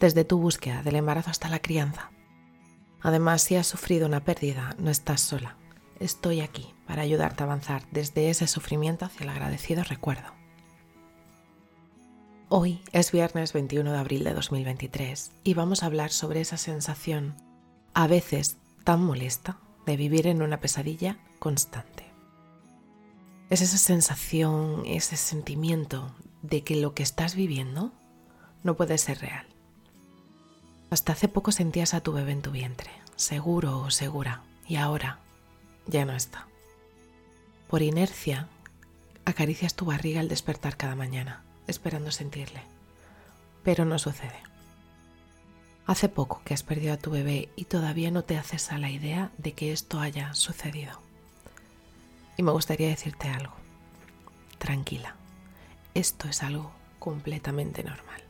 desde tu búsqueda del embarazo hasta la crianza. Además, si has sufrido una pérdida, no estás sola. Estoy aquí para ayudarte a avanzar desde ese sufrimiento hacia el agradecido recuerdo. Hoy es viernes 21 de abril de 2023 y vamos a hablar sobre esa sensación, a veces tan molesta, de vivir en una pesadilla constante. Es esa sensación, ese sentimiento de que lo que estás viviendo no puede ser real hasta hace poco sentías a tu bebé en tu vientre, seguro o segura, y ahora ya no está. Por inercia, acaricias tu barriga al despertar cada mañana, esperando sentirle, pero no sucede. Hace poco que has perdido a tu bebé y todavía no te haces a la idea de que esto haya sucedido. Y me gustaría decirte algo. Tranquila, esto es algo completamente normal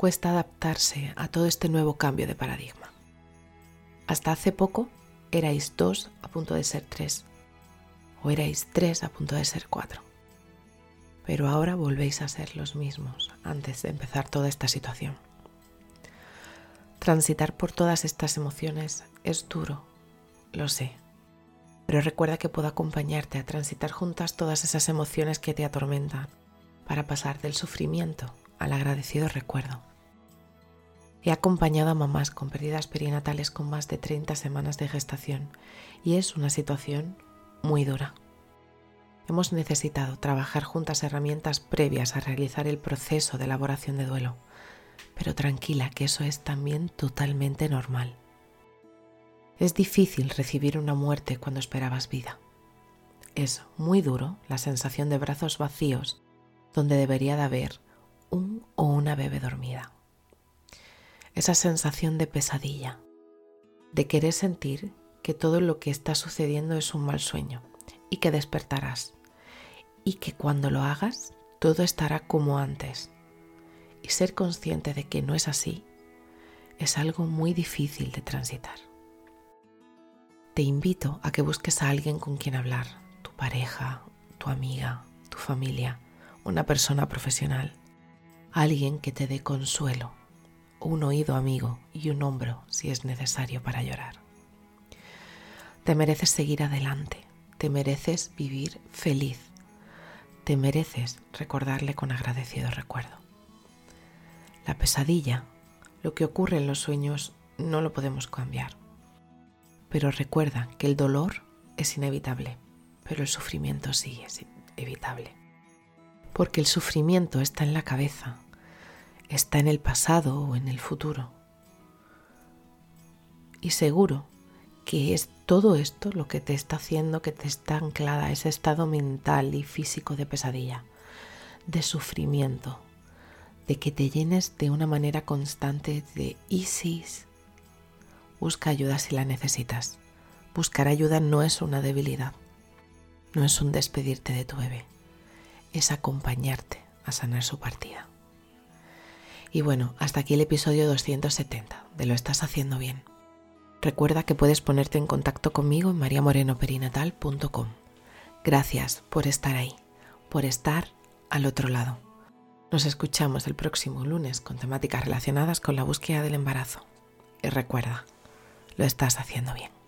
cuesta adaptarse a todo este nuevo cambio de paradigma. Hasta hace poco erais dos a punto de ser tres, o erais tres a punto de ser cuatro. Pero ahora volvéis a ser los mismos antes de empezar toda esta situación. Transitar por todas estas emociones es duro, lo sé, pero recuerda que puedo acompañarte a transitar juntas todas esas emociones que te atormentan para pasar del sufrimiento al agradecido recuerdo. He acompañado a mamás con pérdidas perinatales con más de 30 semanas de gestación y es una situación muy dura. Hemos necesitado trabajar juntas herramientas previas a realizar el proceso de elaboración de duelo, pero tranquila que eso es también totalmente normal. Es difícil recibir una muerte cuando esperabas vida. Es muy duro la sensación de brazos vacíos donde debería de haber un o una bebé dormida esa sensación de pesadilla, de querer sentir que todo lo que está sucediendo es un mal sueño y que despertarás y que cuando lo hagas todo estará como antes. Y ser consciente de que no es así es algo muy difícil de transitar. Te invito a que busques a alguien con quien hablar, tu pareja, tu amiga, tu familia, una persona profesional, alguien que te dé consuelo un oído amigo y un hombro si es necesario para llorar. Te mereces seguir adelante, te mereces vivir feliz, te mereces recordarle con agradecido recuerdo. La pesadilla, lo que ocurre en los sueños, no lo podemos cambiar. Pero recuerda que el dolor es inevitable, pero el sufrimiento sí es evitable. Porque el sufrimiento está en la cabeza está en el pasado o en el futuro. Y seguro que es todo esto lo que te está haciendo que te está anclada ese estado mental y físico de pesadilla, de sufrimiento, de que te llenes de una manera constante de ISIS. Busca ayuda si la necesitas. Buscar ayuda no es una debilidad, no es un despedirte de tu bebé, es acompañarte a sanar su partida. Y bueno, hasta aquí el episodio 270 de Lo estás haciendo bien. Recuerda que puedes ponerte en contacto conmigo en mariamorenoperinatal.com. Gracias por estar ahí, por estar al otro lado. Nos escuchamos el próximo lunes con temáticas relacionadas con la búsqueda del embarazo. Y recuerda, lo estás haciendo bien.